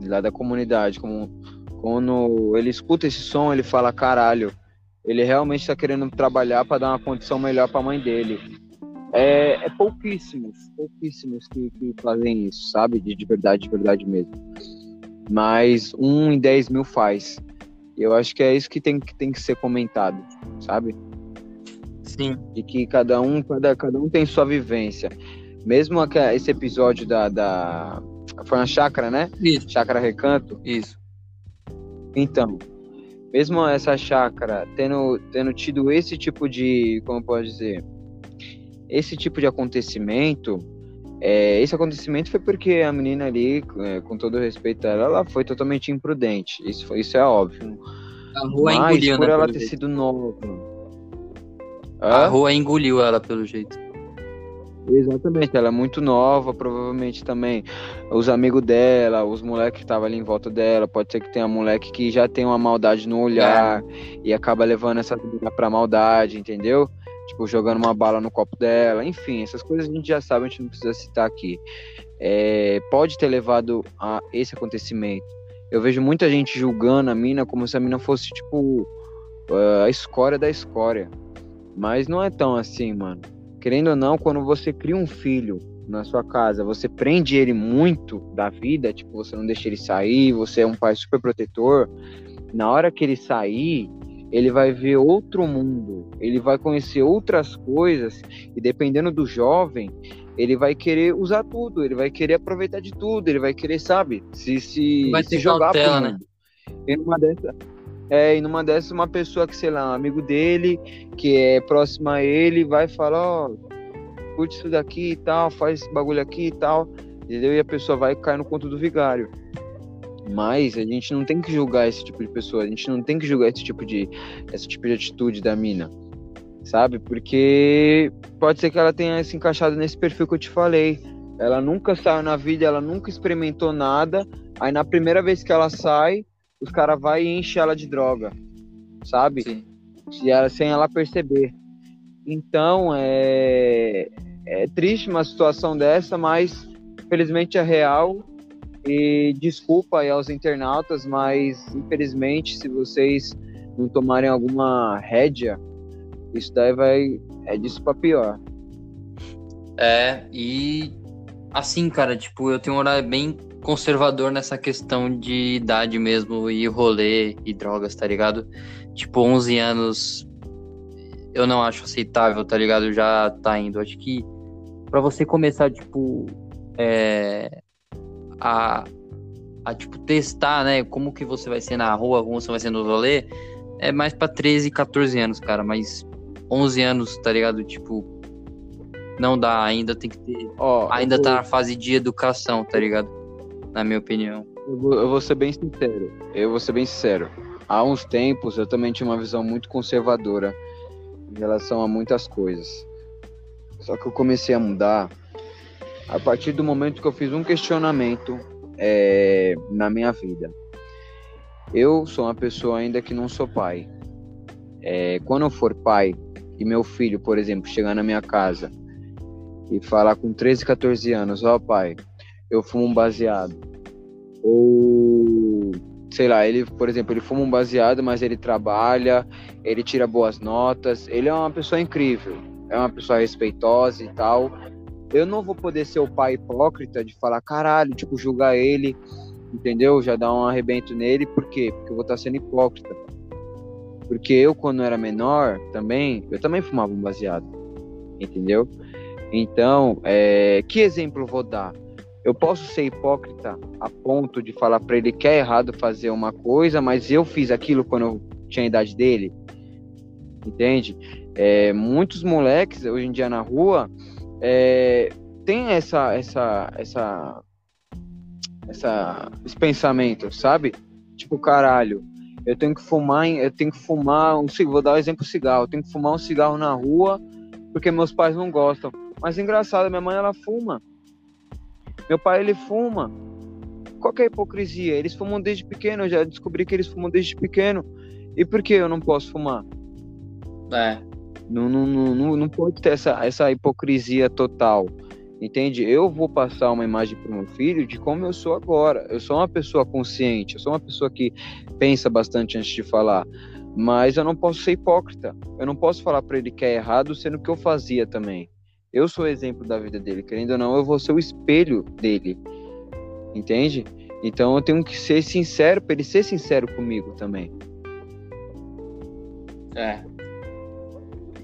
lá da comunidade, como, quando ele escuta esse som, ele fala, caralho, ele realmente tá querendo trabalhar pra dar uma condição melhor pra mãe dele. É, é pouquíssimos, pouquíssimos que, que fazem isso, sabe? De, de verdade, de verdade mesmo. Mas um em 10 mil faz. E eu acho que é isso que tem, que tem que ser comentado, sabe? Sim. De que cada um, cada, cada um tem sua vivência. Mesmo esse episódio da, da. Foi uma chácara, né? Isso. Chácara Recanto. Isso. Então, mesmo essa chácara tendo, tendo tido esse tipo de. Como pode dizer? Esse tipo de acontecimento, É, esse acontecimento foi porque a menina ali, é, com todo respeito a ela, ela foi totalmente imprudente. Isso, foi, isso é óbvio. A rua Mas engoliu, por né? ela ter jeito. sido nova. A rua engoliu ela, pelo jeito. Exatamente, ela é muito nova, provavelmente também os amigos dela, os moleques que estavam ali em volta dela, pode ser que tenha moleque que já tem uma maldade no olhar e acaba levando essa menina pra maldade, entendeu? Tipo, jogando uma bala no copo dela, enfim, essas coisas a gente já sabe, a gente não precisa citar aqui. É, pode ter levado a esse acontecimento. Eu vejo muita gente julgando a mina como se a mina fosse, tipo, a escória da escória. Mas não é tão assim, mano querendo ou não, quando você cria um filho na sua casa, você prende ele muito da vida, tipo, você não deixa ele sair, você é um pai super protetor. Na hora que ele sair, ele vai ver outro mundo, ele vai conhecer outras coisas, e dependendo do jovem, ele vai querer usar tudo, ele vai querer aproveitar de tudo, ele vai querer, sabe, se, se, Vai se jogar cautela, pro né? E numa dessa, é, e numa dessas, uma pessoa que, sei lá, um amigo dele, que é próxima a ele, vai falar, ó, curte isso daqui e tal, faz esse bagulho aqui e tal, entendeu? E a pessoa vai cair no conto do vigário. Mas a gente não tem que julgar esse tipo de pessoa, a gente não tem que julgar esse tipo de, esse tipo de atitude da mina, sabe? Porque pode ser que ela tenha se encaixado nesse perfil que eu te falei. Ela nunca saiu na vida, ela nunca experimentou nada, aí na primeira vez que ela sai, os caras vão e enchem ela de droga, sabe? Sim. Se ela- sem ela perceber. Então, é, é triste uma situação dessa, mas infelizmente é real. E desculpa aí aos internautas, mas infelizmente, se vocês não tomarem alguma rédea, isso daí vai. É disso pra pior. É, e assim, cara, tipo, eu tenho um horário bem conservador nessa questão de idade mesmo, e rolê e drogas, tá ligado? Tipo, 11 anos eu não acho aceitável, tá ligado? Já tá indo. Acho que pra você começar, tipo, é, a, a, tipo, testar, né, como que você vai ser na rua, como você vai ser no rolê, é mais pra 13, 14 anos, cara, mas 11 anos, tá ligado? Tipo, não dá, ainda tem que ter Ó, ainda eu, tá na fase de educação, tá ligado? Na minha opinião. eu vou, eu vou ser bem sincero. Eu vou ser bem sincero. Há uns tempos eu também tinha uma visão muito conservadora em relação a muitas coisas. Só que eu comecei a mudar a partir do momento que eu fiz um questionamento é, na minha vida. Eu sou uma pessoa ainda que não sou pai. É, quando eu for pai e meu filho, por exemplo, chegar na minha casa e falar com 13, 14 anos, ó pai, eu fumo um baseado. Ou, sei lá, ele, por exemplo, ele fuma um baseado, mas ele trabalha, ele tira boas notas, ele é uma pessoa incrível, é uma pessoa respeitosa e tal. Eu não vou poder ser o pai hipócrita de falar, caralho, tipo, julgar ele, entendeu? Já dar um arrebento nele, por quê? Porque eu vou estar sendo hipócrita. Porque eu, quando era menor, também, eu também fumava um baseado, entendeu? Então, é, que exemplo vou dar? Eu posso ser hipócrita a ponto de falar para ele que é errado fazer uma coisa, mas eu fiz aquilo quando eu tinha a idade dele, entende? É, muitos moleques hoje em dia na rua é, tem essa, essa, essa, essa, esse pensamento, sabe? Tipo, caralho, eu tenho que fumar, eu tenho que fumar um vou dar o exemplo cigarro, eu tenho que fumar um cigarro na rua porque meus pais não gostam. Mas engraçado, minha mãe ela fuma. Meu pai ele fuma. Qual é a hipocrisia? Eles fumam desde pequeno, eu já descobri que eles fumam desde pequeno. E por que eu não posso fumar? É. Não, não, não, não, pode ter essa, essa hipocrisia total. Entende? Eu vou passar uma imagem para o meu filho de como eu sou agora. Eu sou uma pessoa consciente, eu sou uma pessoa que pensa bastante antes de falar. Mas eu não posso ser hipócrita. Eu não posso falar para ele que é errado, sendo que eu fazia também. Eu sou exemplo da vida dele, querendo ou não, eu vou ser o espelho dele. Entende? Então eu tenho que ser sincero para ele ser sincero comigo também. É.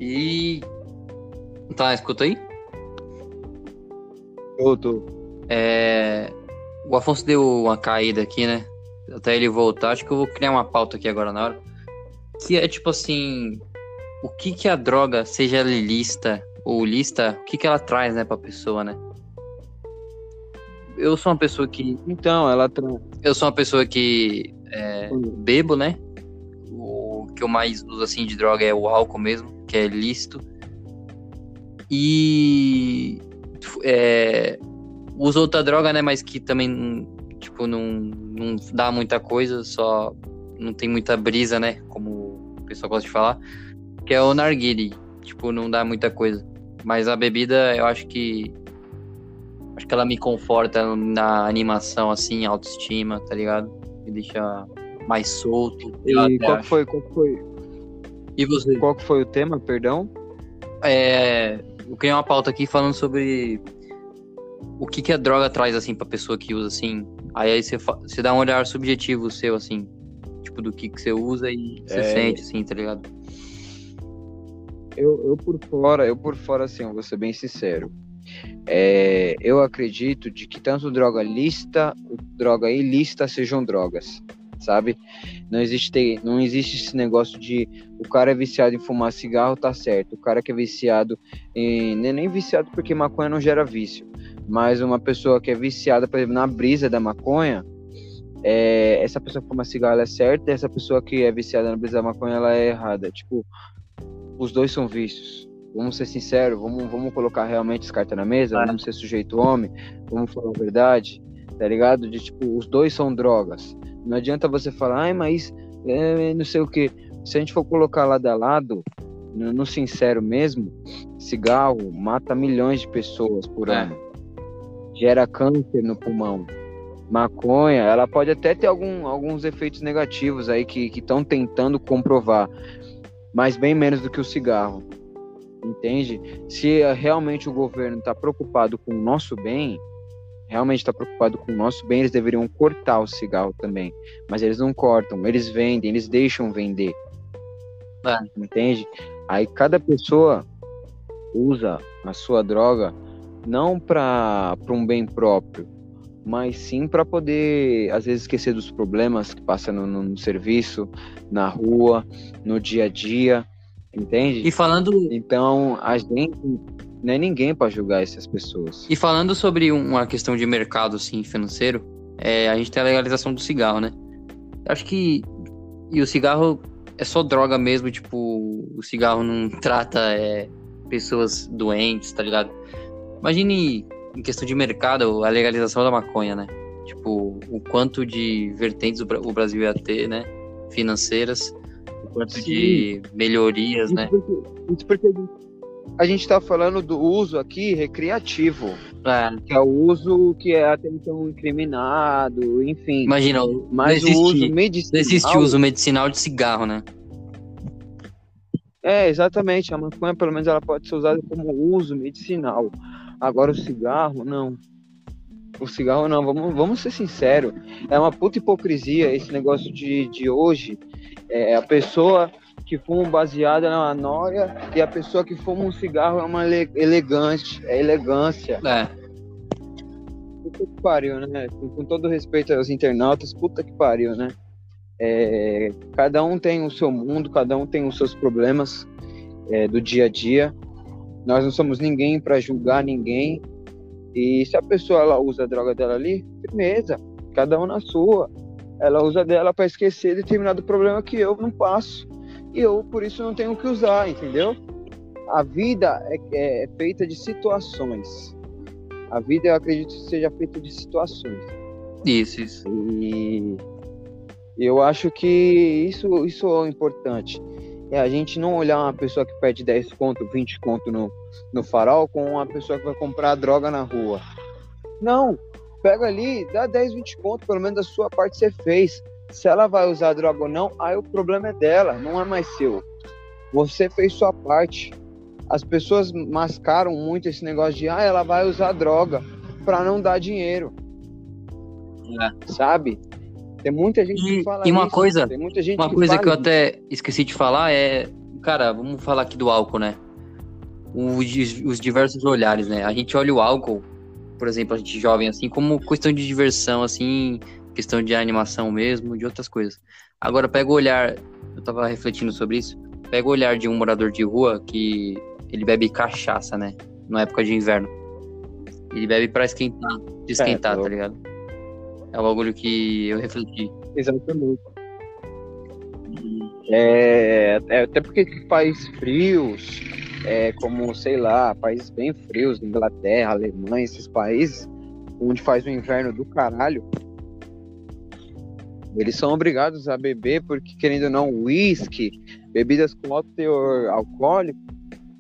E. Tá, escuta aí? Eu tô. É. O Afonso deu uma caída aqui, né? Até ele voltar, acho que eu vou criar uma pauta aqui agora na hora. Que é tipo assim. O que que a droga, seja ela ilícita ou lista, o que que ela traz, né, pra pessoa, né? eu sou uma pessoa que. Então, ela. Tra... Eu sou uma pessoa que é, bebo, né? O que eu mais uso assim de droga é o álcool mesmo, que é lícito. E é, uso outra droga, né? Mas que também tipo não, não dá muita coisa, só não tem muita brisa, né? Como o pessoal gosta de falar, que é o narguile. Tipo, não dá muita coisa. Mas a bebida, eu acho que acho que ela me conforta na animação assim, autoestima, tá ligado? Me deixa mais solto. E qual foi, qual foi? E você? Qual foi o tema, perdão? É, eu criei uma pauta aqui falando sobre o que, que a droga traz, assim, pra pessoa que usa, assim. Aí, aí você, você dá um olhar subjetivo seu, assim, tipo, do que, que você usa e você é... sente, assim, tá ligado? Eu, eu por fora, eu por fora, assim, eu vou ser bem sincero. É, eu acredito de que tanto droga lista, droga ilícita sejam drogas sabe? Não existe, não existe esse negócio de o cara é viciado em fumar cigarro, tá certo. O cara que é viciado em. Nem, viciado porque maconha não gera vício. Mas uma pessoa que é viciada, por exemplo, na brisa da maconha, é, essa pessoa que fuma cigarro ela é certa, e essa pessoa que é viciada na brisa da maconha ela é errada. Tipo, os dois são vícios. Vamos ser sinceros, vamos, vamos colocar realmente as cartas na mesa, vamos ser sujeito homem, vamos falar a verdade, tá ligado? De tipo, os dois são drogas. Não adianta você falar, ai, mas é, não sei o que. Se a gente for colocar lado a lado, no, no sincero mesmo, cigarro mata milhões de pessoas por é. ano. Gera câncer no pulmão. Maconha, ela pode até ter algum, alguns efeitos negativos aí que estão tentando comprovar, mas bem menos do que o cigarro. Entende? Se realmente o governo está preocupado com o nosso bem, realmente está preocupado com o nosso bem, eles deveriam cortar o cigarro também. Mas eles não cortam, eles vendem, eles deixam vender. É. Entende? Aí cada pessoa usa a sua droga não para um bem próprio, mas sim para poder, às vezes, esquecer dos problemas que passa no, no, no, serviço, na rua, no dia a dia, entende? E falando. Então, a gente não é ninguém para julgar essas pessoas. E falando sobre uma questão de mercado assim, financeiro, é, a gente tem a legalização do cigarro, né? Acho que. E o cigarro é só droga mesmo, tipo, o cigarro não trata é, pessoas doentes, tá ligado? Imagine em questão de mercado a legalização da maconha, né? Tipo, o quanto de vertentes o Brasil ia ter, né? Financeiras, o quanto Sim. de melhorias, isso né? Porque, isso porque a gente está falando do uso aqui recreativo. É. Que é o uso que é até então incriminado, enfim. Imagina, mas existe, o uso medicinal. Não existe uso medicinal de cigarro, né? É, exatamente. A maconha, pelo menos, ela pode ser usada como uso medicinal. Agora o cigarro, não. O cigarro não, vamos, vamos ser sinceros. É uma puta hipocrisia esse negócio de, de hoje. É, a pessoa que fuma baseada é uma nóia e a pessoa que fuma um cigarro é uma elegante, é elegância. É. Puta que pariu, né? Com, com todo respeito aos internautas, puta que pariu, né? É, cada um tem o seu mundo, cada um tem os seus problemas é, do dia a dia. Nós não somos ninguém para julgar ninguém. E se a pessoa ela usa a droga dela ali, firmeza, cada um na sua. Ela usa dela para esquecer determinado problema que eu não passo e eu por isso não tenho que usar, entendeu? A vida é, é feita de situações. A vida eu acredito que seja feita de situações. Isso, isso. E eu acho que isso, isso é importante. É a gente não olhar uma pessoa que pede 10 conto, 20 conto no, no farol com uma pessoa que vai comprar droga na rua. Não, pega ali, dá 10, 20 conto, pelo menos da sua parte você fez. Se ela vai usar droga ou não, aí o problema é dela, não é mais seu. Você fez sua parte. As pessoas mascaram muito esse negócio de ah, ela vai usar droga para não dar dinheiro. É. Sabe? Tem muita gente e, que fala E uma isso. coisa, uma que coisa que eu até esqueci de falar é, cara, vamos falar aqui do álcool, né? Os, os diversos olhares, né? A gente olha o álcool, por exemplo, a gente jovem assim, como questão de diversão, assim, questão de animação mesmo, de outras coisas. Agora, pega o olhar, eu tava refletindo sobre isso, pega o olhar de um morador de rua que ele bebe cachaça, né? Na época de inverno. Ele bebe pra esquentar, se esquentar, É, tá ligado? É o bagulho que eu refleti. Exatamente. É, é, até porque países frios, é, como, sei lá, países bem frios, Inglaterra, Alemanha, esses países, onde faz o inverno do caralho, eles são obrigados a beber, porque, querendo ou não, uísque, bebidas com alto teor alcoólico,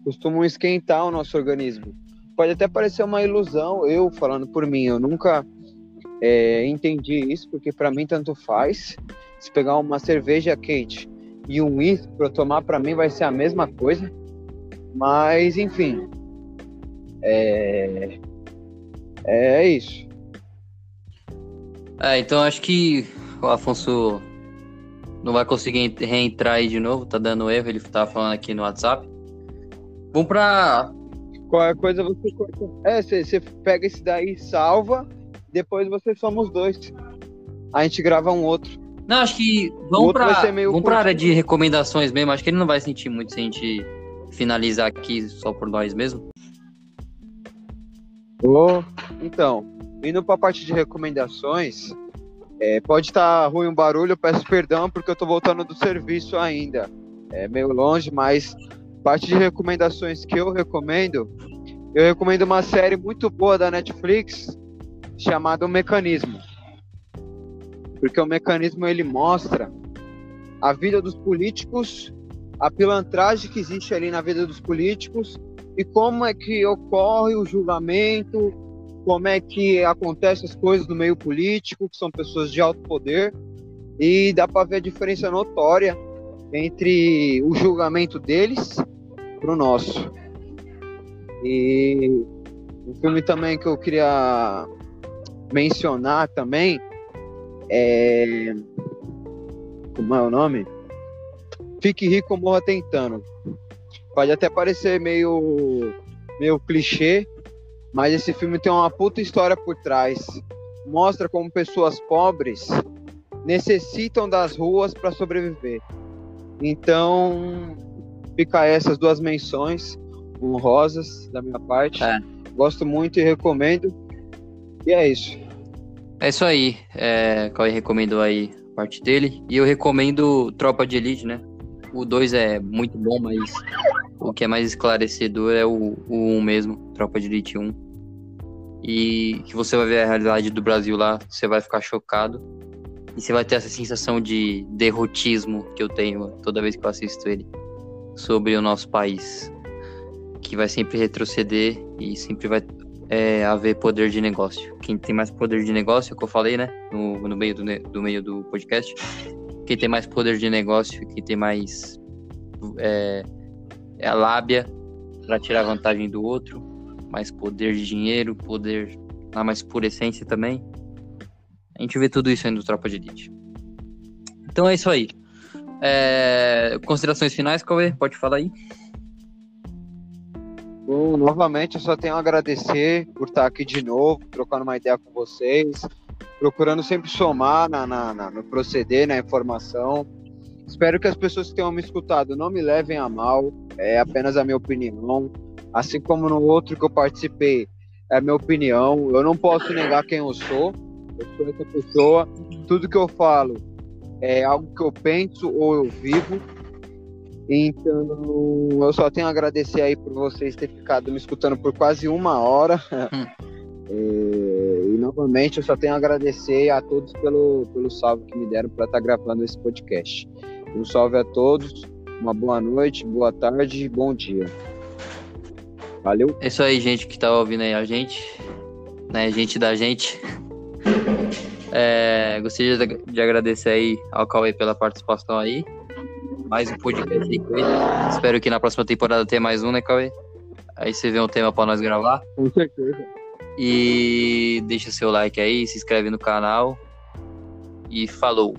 costumam esquentar o nosso organismo. Pode até parecer uma ilusão, eu falando por mim, eu nunca é, entendi isso, porque para mim tanto faz. Se pegar uma cerveja quente e um uísque para tomar, para mim vai ser a mesma coisa. Mas, enfim. É, é isso. É, então acho que o Afonso não vai conseguir reentrar aí de novo, tá dando erro, ele tava falando aqui no WhatsApp. Vamos pra. Qualquer coisa você corta. É, você você pega esse daí, salva, depois você soma os dois. A gente grava um outro. Não, acho que vamos meio vamos pra área de recomendações mesmo. Acho que ele não vai sentir muito se a gente finalizar aqui só por nós mesmo. Ô, Então, indo para a parte de recomendações, é, pode estar ruim o barulho, eu peço perdão porque eu tô voltando do serviço ainda. É meio longe, mas parte de recomendações que eu recomendo, eu recomendo uma série muito boa da Netflix chamada O Mecanismo. Porque o mecanismo ele mostra a vida dos políticos, a pilantragem que existe ali na vida dos políticos e como é que ocorre o julgamento, como é que acontecem as coisas no meio político, que são pessoas de alto poder, e dá para ver a diferença notória entre o julgamento deles pro nosso. E um filme também que eu queria mencionar também é como é o nome? Fique rico morra tentando. Pode até parecer meio, meio clichê, mas esse filme tem uma puta história por trás. Mostra como pessoas pobres necessitam das ruas para sobreviver. Então, fica essas duas menções honrosas da minha parte. É. Gosto muito e recomendo. E é isso. É isso aí. É, Cauê recomendou aí a parte dele. E eu recomendo Tropa de Elite, né? O 2 é muito bom, mas o que é mais esclarecedor é o, o 1 mesmo, Tropa de Elite 1. E que você vai ver a realidade do Brasil lá, você vai ficar chocado. E você vai ter essa sensação de derrotismo que eu tenho toda vez que eu assisto ele sobre o nosso país. Que vai sempre retroceder e sempre vai é, haver poder de negócio. Quem tem mais poder de negócio, é que eu falei, né? No, no meio do, do meio do podcast. Quem tem mais poder de negócio, quem tem mais é, é a lábia para tirar vantagem do outro, mais poder de dinheiro, poder na mais pura essência também. A gente vê tudo isso aí no Tropa de Elite. Então é isso aí. É, considerações finais, Cauê? Pode falar aí. Bom, novamente eu só tenho a agradecer por estar aqui de novo, trocando uma ideia com vocês, procurando sempre somar na, na- na- no proceder, na informação. Espero que as pessoas que tenham me escutado não me levem a mal, é apenas a minha opinião. Assim como no outro que eu participei, é a minha opinião. Eu não posso negar quem eu sou, eu sou essa pessoa. Tudo que eu falo é algo que eu penso ou eu vivo. Então, eu só tenho a agradecer aí por vocês terem ficado me escutando por quase uma hora. É, e novamente eu só tenho a agradecer a todos pelo, pelo salve que me deram para estar gravando esse podcast. Um salve a todos, uma boa noite, boa tarde e bom dia. Valeu. É isso aí, gente que tá ouvindo aí a gente, né? Gente da gente. É, gostaria de, de agradecer aí ao Cauê pela participação aí. Mais um podcast aí com ele. Espero que na próxima temporada tenha mais um, né, Cauê? Aí você vê um tema pra nós gravar. Com certeza. E deixa seu like aí, se inscreve no canal. E falou!